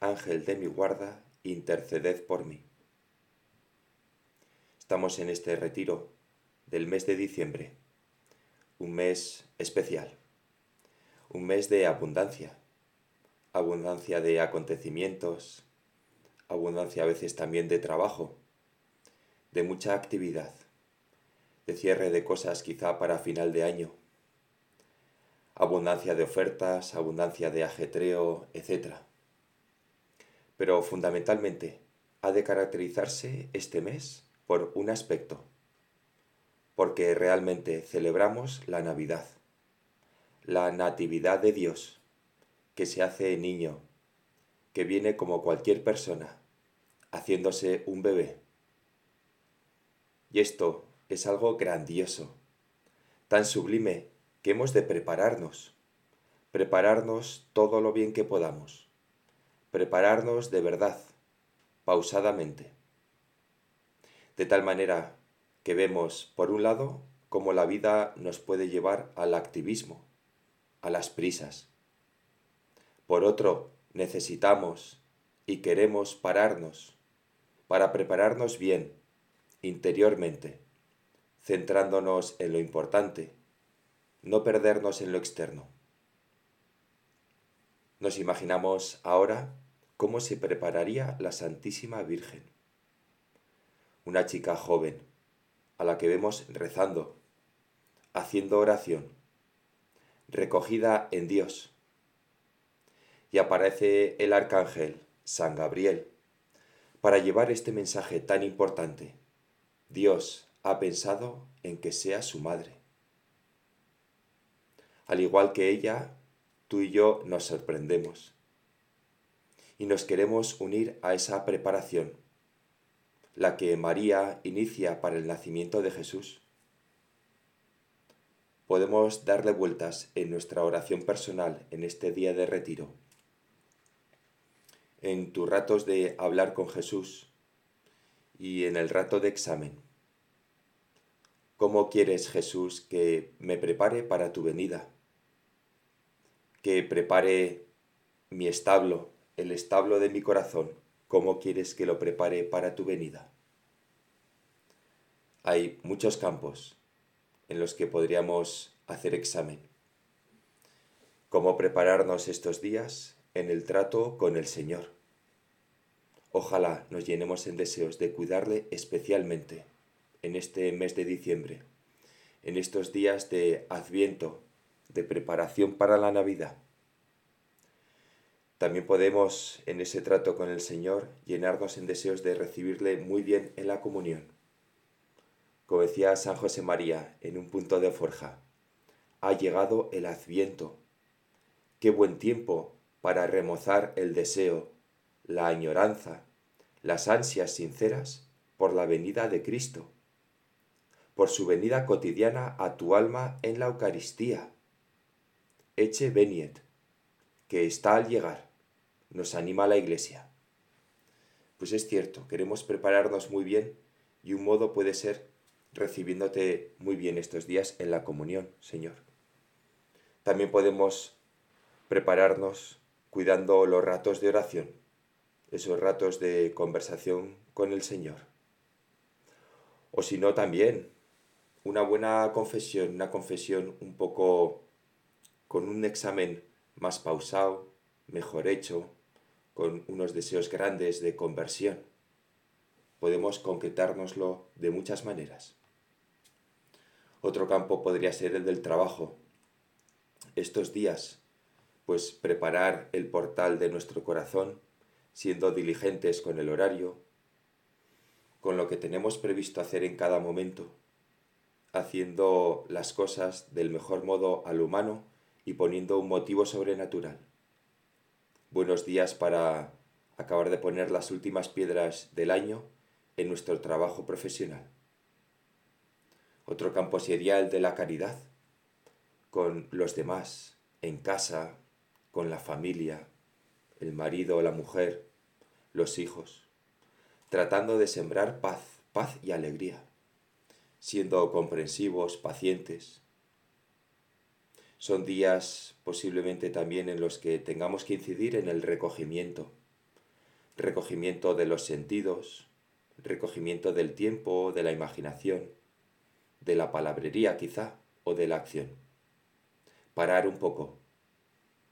Ángel de mi guarda, interceded por mí. Estamos en este retiro del mes de diciembre, un mes especial, un mes de abundancia, abundancia de acontecimientos, abundancia a veces también de trabajo, de mucha actividad, de cierre de cosas quizá para final de año, abundancia de ofertas, abundancia de ajetreo, etc. Pero fundamentalmente ha de caracterizarse este mes por un aspecto, porque realmente celebramos la Navidad, la Natividad de Dios, que se hace niño, que viene como cualquier persona, haciéndose un bebé. Y esto es algo grandioso, tan sublime que hemos de prepararnos, prepararnos todo lo bien que podamos, prepararnos de verdad, pausadamente. De tal manera que vemos, por un lado, cómo la vida nos puede llevar al activismo, a las prisas. Por otro, necesitamos y queremos pararnos para prepararnos bien, interiormente, centrándonos en lo importante, no perdernos en lo externo. Nos imaginamos ahora cómo se prepararía la Santísima Virgen. Una chica joven, a la que vemos rezando, haciendo oración, recogida en Dios. Y aparece el arcángel San Gabriel para llevar este mensaje tan importante. Dios ha pensado en que sea su madre. Al igual que ella, tú y yo nos sorprendemos y nos queremos unir a esa preparación, la que María inicia para el nacimiento de Jesús. Podemos darle vueltas en nuestra oración personal en este día de retiro. En tus ratos de hablar con Jesús y en el rato de examen. ¿Cómo quieres, Jesús, que me prepare para tu venida? que prepare mi establo, el establo de mi corazón, ¿cómo quieres que lo prepare para tu venida? Hay muchos campos en los que podríamos hacer examen. ¿Cómo prepararnos estos días en el trato con el Señor? Ojalá nos llenemos en deseos de cuidarle especialmente en este mes de diciembre, en estos días de adviento, de preparación para la Navidad. También podemos, en ese trato con el Señor, llenarnos en deseos de recibirle muy bien en la comunión. Como decía San José María en un punto de forja, ha llegado el adviento. Qué buen tiempo para remozar el deseo, la añoranza, las ansias sinceras por la venida de Cristo, por su venida cotidiana a tu alma en la Eucaristía Eche veniet, que está al llegar, nos anima la Iglesia. Pues es cierto, queremos prepararnos muy bien y un modo puede ser recibiéndote muy bien estos días en la comunión, Señor. También podemos prepararnos cuidando los ratos de oración, esos ratos de conversación con el Señor. O si no, también una buena confesión, una confesión un poco con un examen más pausado, mejor hecho, con unos deseos grandes de conversión. Podemos concretárnoslo de muchas maneras. Otro campo podría ser el del trabajo. Estos días, pues preparar el portal de nuestro corazón, siendo diligentes con el horario, con lo que tenemos previsto hacer en cada momento, haciendo las cosas del mejor modo al humano y poniendo un motivo sobrenatural. buenos días para acabar de poner las últimas piedras del año en nuestro trabajo profesional. Otro campo sería el de la caridad, con los demás, en casa, con la familia, el marido o la mujer, los hijos, tratando de sembrar paz, paz y alegría, siendo comprensivos, pacientes. Son días posiblemente también en los que tengamos que incidir en el recogimiento, recogimiento de los sentidos, recogimiento del tiempo, de la imaginación, de la palabrería quizá, o de la acción. Parar un poco,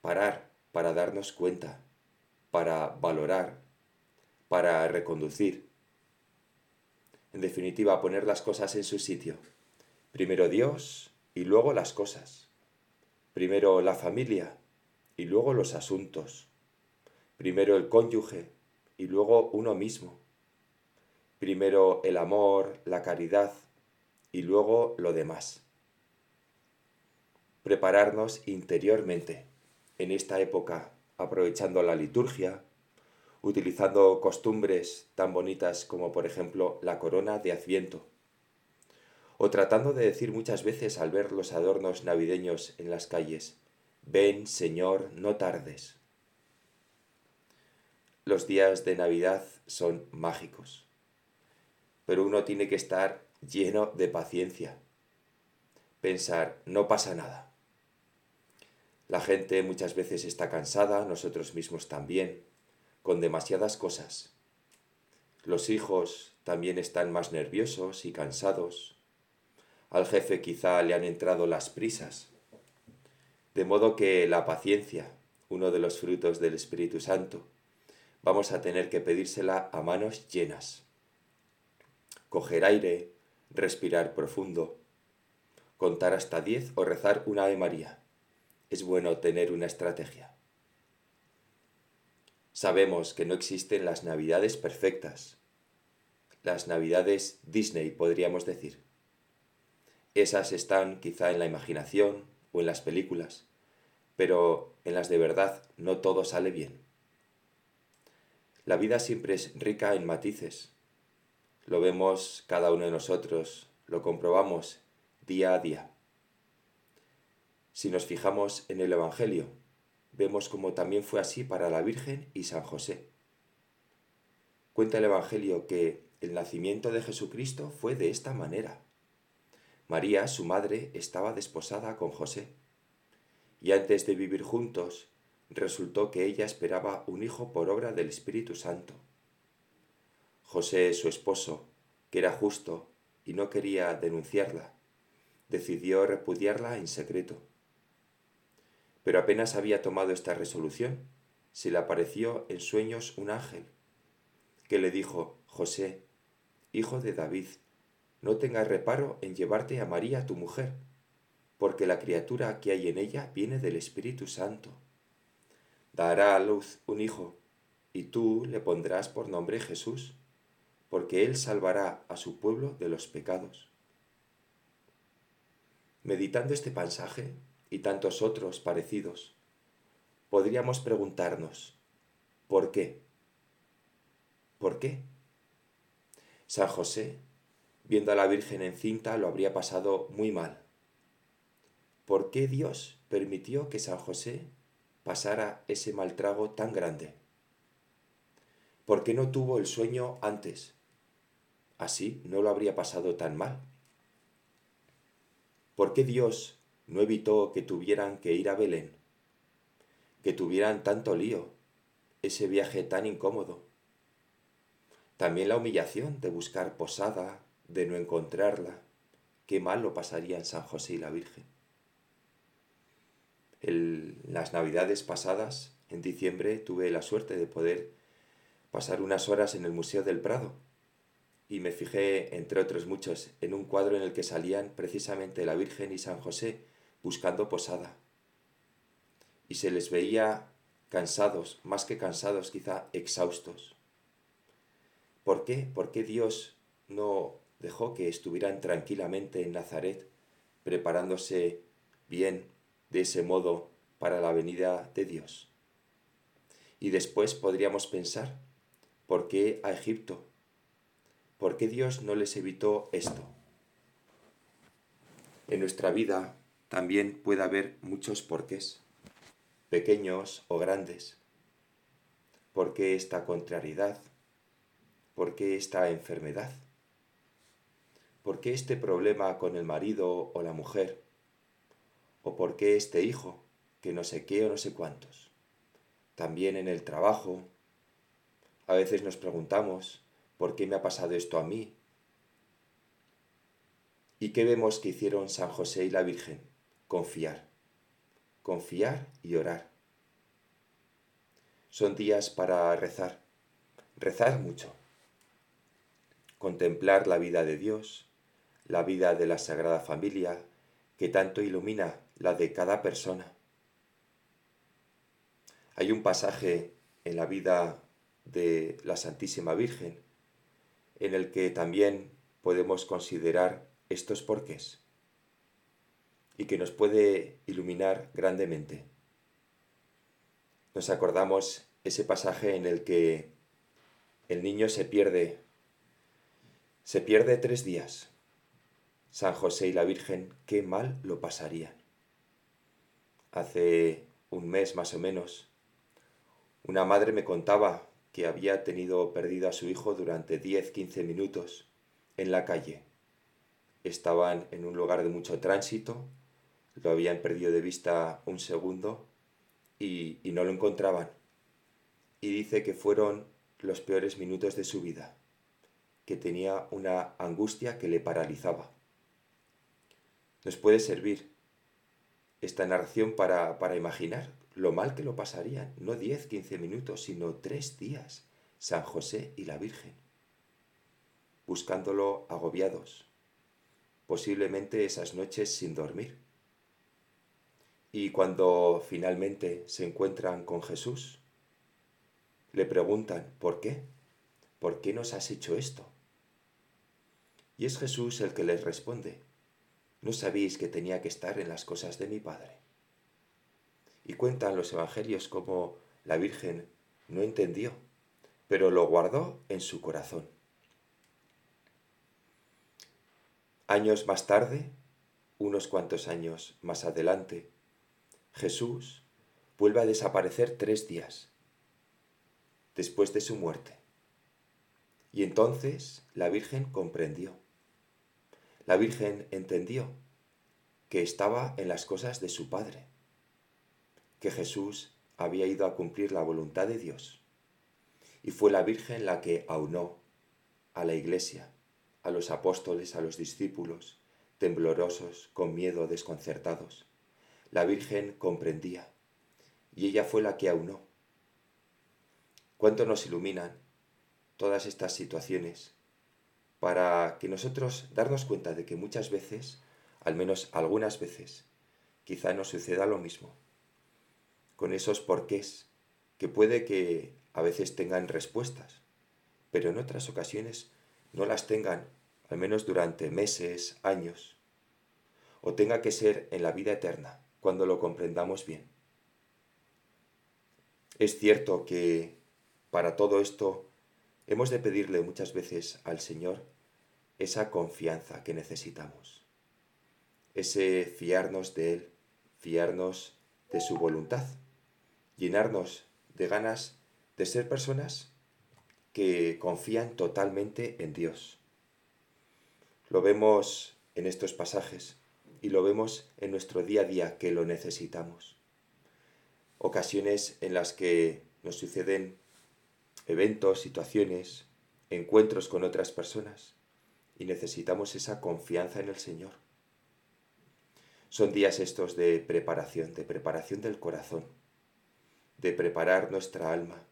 parar para darnos cuenta, para valorar, para reconducir. En definitiva, poner las cosas en su sitio. Primero Dios y luego las cosas. Primero la familia y luego los asuntos. Primero el cónyuge y luego uno mismo. Primero el amor, la caridad y luego lo demás. Prepararnos interiormente en esta época, aprovechando la liturgia, utilizando costumbres tan bonitas como por ejemplo la corona de Adviento, o tratando de decir muchas veces al ver los adornos navideños en las calles, ven Señor, no tardes. Los días de Navidad son mágicos, pero uno tiene que estar lleno de paciencia, pensar, no pasa nada. La gente muchas veces está cansada, nosotros mismos también, con demasiadas cosas. Los hijos también están más nerviosos y cansados. Al jefe quizá le han entrado las prisas. De modo que la paciencia, uno de los frutos del Espíritu Santo, vamos a tener que pedírsela a manos llenas. Coger aire, respirar profundo, contar hasta diez o rezar una Ave María. Es bueno tener una estrategia. Sabemos que no existen las navidades perfectas, las navidades Disney podríamos decir. Esas están quizá en la imaginación o en las películas, pero en las de verdad no todo sale bien. La vida siempre es rica en matices. Lo vemos cada uno de nosotros, lo comprobamos día a día. Si nos fijamos en el Evangelio, vemos como también fue así para la Virgen y San José. Cuenta el Evangelio que el nacimiento de Jesucristo fue de esta manera. María, su madre, estaba desposada con José, y antes de vivir juntos, resultó que ella esperaba un hijo por obra del Espíritu Santo. José, su esposo, que era justo y no quería denunciarla, decidió repudiarla en secreto. Pero apenas había tomado esta resolución, se le apareció en sueños un ángel, que le dijo, José, hijo de David, no tengas reparo en llevarte a María tu mujer, porque la criatura que hay en ella viene del Espíritu Santo. Dará a luz un hijo, y tú le pondrás por nombre Jesús, porque él salvará a su pueblo de los pecados. Meditando este pasaje, y tantos otros parecidos, podríamos preguntarnos, ¿por qué? ¿Por qué? San José, viendo a la Virgen encinta, lo habría pasado muy mal. ¿Por qué Dios permitió que San José pasara ese mal trago tan grande? ¿Por qué no tuvo el sueño antes? Así no lo habría pasado tan mal. ¿Por qué Dios no evitó que tuvieran que ir a Belén, que tuvieran tanto lío, ese viaje tan incómodo. También la humillación de buscar posada, de no encontrarla, qué mal lo pasarían San José y la Virgen. En las navidades pasadas, en diciembre, tuve la suerte de poder pasar unas horas en el Museo del Prado y me fijé, entre otros muchos, en un cuadro en el que salían precisamente la Virgen y San José buscando posada. Y se les veía cansados, más que cansados, quizá exhaustos. ¿Por qué? ¿Por qué Dios no dejó que estuvieran tranquilamente en Nazaret, preparándose bien de ese modo para la venida de Dios? Y después podríamos pensar, ¿por qué a Egipto? ¿Por qué Dios no les evitó esto? En nuestra vida también puede haber muchos porqués, pequeños o grandes. ¿Por qué esta contrariedad? ¿Por qué esta enfermedad? ¿Por qué este problema con el marido o la mujer? ¿O por qué este hijo que no sé qué o no sé cuántos? También en el trabajo. A veces nos preguntamos, ¿por qué me ha pasado esto a mí? ¿Y qué vemos que hicieron San José y la Virgen? Confiar. Confiar y orar. Son días para rezar. Rezar mucho. Contemplar la vida de Dios, la vida de la Sagrada Familia, que tanto ilumina la de cada persona. Hay un pasaje en la vida de la Santísima Virgen en el que también podemos considerar estos porqués y que nos puede iluminar grandemente. Nos acordamos ese pasaje en el que el niño se pierde, se pierde tres días. San José y la Virgen, qué mal lo pasarían. Hace un mes más o menos, una madre me contaba que había tenido perdido a su hijo durante 10-15 minutos en la calle estaban en un lugar de mucho tránsito, lo habían perdido de vista un segundo y, no lo encontraban. Y dice que fueron los peores minutos de su vida, que tenía una angustia que le paralizaba. Nos puede servir esta narración para, para imaginar lo mal que lo pasarían, no 10, 15 minutos, sino tres días, San José y la Virgen, buscándolo agobiados, posiblemente esas noches sin dormir. Y cuando finalmente se encuentran con Jesús, le preguntan, ¿por qué? ¿Por qué nos has hecho esto? Y es Jesús el que les responde, ¿no sabéis que tenía que estar en las cosas de mi Padre? Y cuentan los evangelios como la Virgen no entendió, pero lo guardó en su corazón. Años más tarde, unos cuantos años más adelante, Jesús vuelve a desaparecer tres días después de su muerte. Y entonces la Virgen comprendió. La Virgen entendió que estaba en las cosas de su Padre, que Jesús había ido a cumplir la voluntad de Dios. Y fue la Virgen la que aunó a la Iglesia a los apóstoles, a los discípulos, temblorosos, con miedo, desconcertados. La Virgen comprendía, y ella fue la que aunó. ¿Cuánto nos iluminan todas estas situaciones para que nosotros darnos cuenta de que muchas veces, al menos algunas veces, quizá nos suceda lo mismo, con esos porqués que puede que a veces tengan respuestas, pero en otras ocasiones no las tengan, al menos durante meses, años, o tenga que ser en la vida eterna, cuando lo comprendamos bien. Es cierto que para todo esto hemos de pedirle muchas veces al Señor esa confianza que necesitamos, ese fiarnos de Él, fiarnos de su voluntad, llenarnos de ganas de ser personas que confían totalmente en Dios. Lo vemos en estos pasajes y lo vemos en nuestro día a día que lo necesitamos. Ocasiones en las que nos suceden eventos, situaciones, encuentros con otras personas y necesitamos esa confianza en el Señor. Son días estos de preparación, de preparación del corazón, de preparar nuestra alma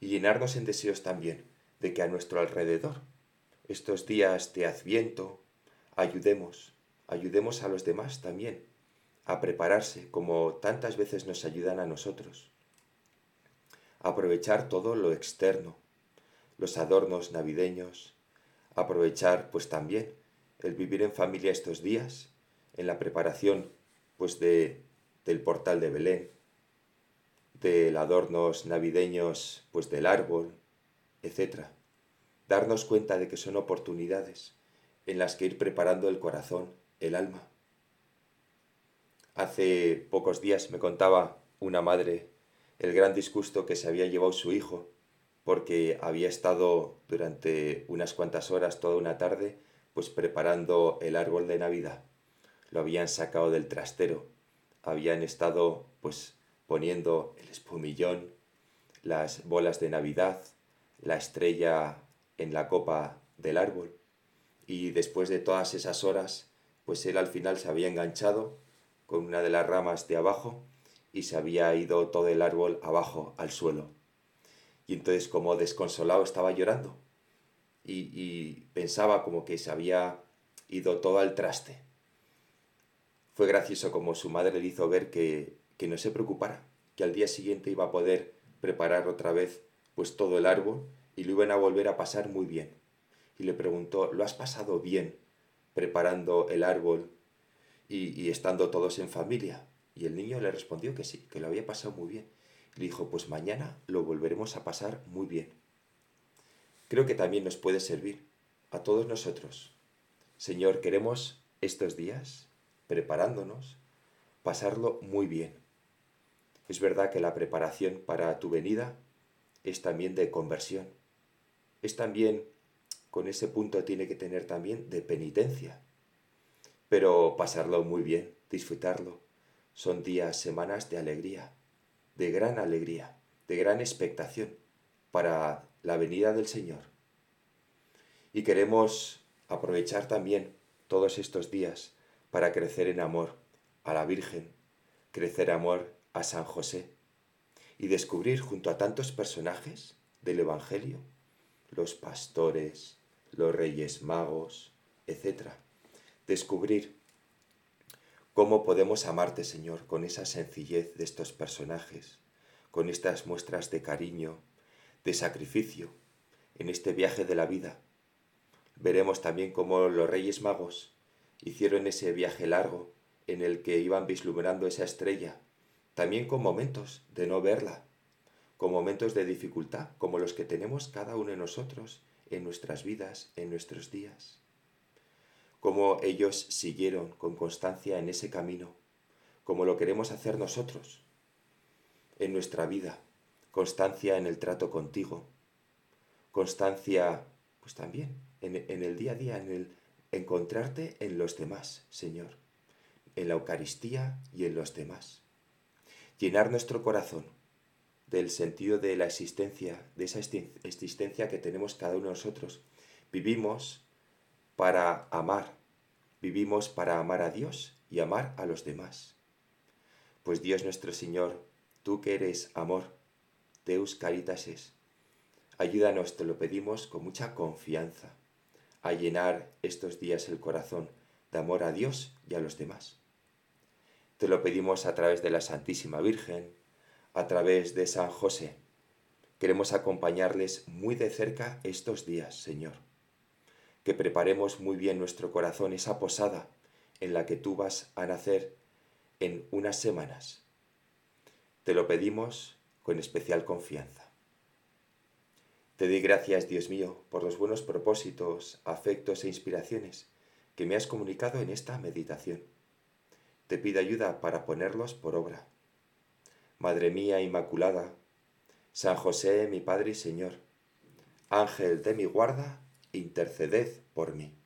y llenarnos en deseos también de que a nuestro alrededor, estos días de adviento, ayudemos, ayudemos a los demás también a prepararse como tantas veces nos ayudan a nosotros. Aprovechar todo lo externo, los adornos navideños, aprovechar pues también el vivir en familia estos días, en la preparación pues de, del portal de Belén, del adornos navideños, pues del árbol, etc. Darnos cuenta de que son oportunidades en las que ir preparando el corazón, el alma. Hace pocos días me contaba una madre el gran disgusto que se había llevado su hijo porque había estado durante unas cuantas horas, toda una tarde, pues preparando el árbol de Navidad. Lo habían sacado del trastero, habían estado pues poniendo el espumillón, las bolas de Navidad, la estrella en la copa del árbol. Y después de todas esas horas, pues él al final se había enganchado con una de las ramas de abajo y se había ido todo el árbol abajo al suelo. Y entonces como desconsolado estaba llorando y, pensaba como que se había ido todo al traste. Fue gracioso como su madre le hizo ver que, que no se preocupara, que al día siguiente iba a poder preparar otra vez pues todo el árbol y lo iban a volver a pasar muy bien. Y le preguntó, ¿lo has pasado bien preparando el árbol y, y estando todos en familia? Y el niño le respondió que sí, que lo había pasado muy bien. Le dijo, pues mañana lo volveremos a pasar muy bien. Creo que también nos puede servir a todos nosotros. Señor, queremos estos días, preparándonos, pasarlo muy bien. Es verdad que la preparación para tu venida es también de conversión. Es también, con ese punto tiene que tener también de penitencia. Pero pasarlo muy bien, disfrutarlo. Son días, semanas de alegría de gran alegría, de gran expectación para la venida del Señor. Y queremos aprovechar también todos estos días para crecer en amor a la Virgen, crecer amor a San José y descubrir junto a tantos personajes del Evangelio, los pastores, los reyes magos, etc. Descubrir ¿Cómo podemos amarte, Señor, con esa sencillez de estos personajes, con estas muestras de cariño, de sacrificio, en este viaje de la vida? Veremos también cómo los Reyes Magos hicieron ese viaje largo en el que iban vislumbrando esa estrella, también con momentos de no verla, con momentos de dificultad, como los que tenemos cada uno de nosotros en nuestras vidas, en nuestros días cómo ellos siguieron con constancia en ese camino, como lo queremos hacer nosotros en nuestra vida, constancia en el trato contigo, constancia pues también en, el día a día, en el encontrarte en los demás, Señor, en la Eucaristía y en los demás. Llenar nuestro corazón del sentido de la existencia, de esa existencia que tenemos cada uno de nosotros. Vivimos para amar. Vivimos para amar a Dios y amar a los demás. Pues Dios nuestro Señor, tú que eres amor, Deus caritas es, ayúdanos, te lo pedimos con mucha confianza, a llenar estos días el corazón de amor a Dios y a los demás. Te lo pedimos a través de la Santísima Virgen, a través de San José. Queremos acompañarles muy de cerca estos días, Señor que preparemos muy bien nuestro corazón, esa posada en la que tú vas a nacer en unas semanas. Te lo pedimos con especial confianza. Te doy gracias, Dios mío, por los buenos propósitos, afectos e inspiraciones que me has comunicado en esta meditación. Te pido ayuda para ponerlos por obra. Madre mía Inmaculada, San José, mi Padre y Señor, Ángel de mi guarda, interceded por mí.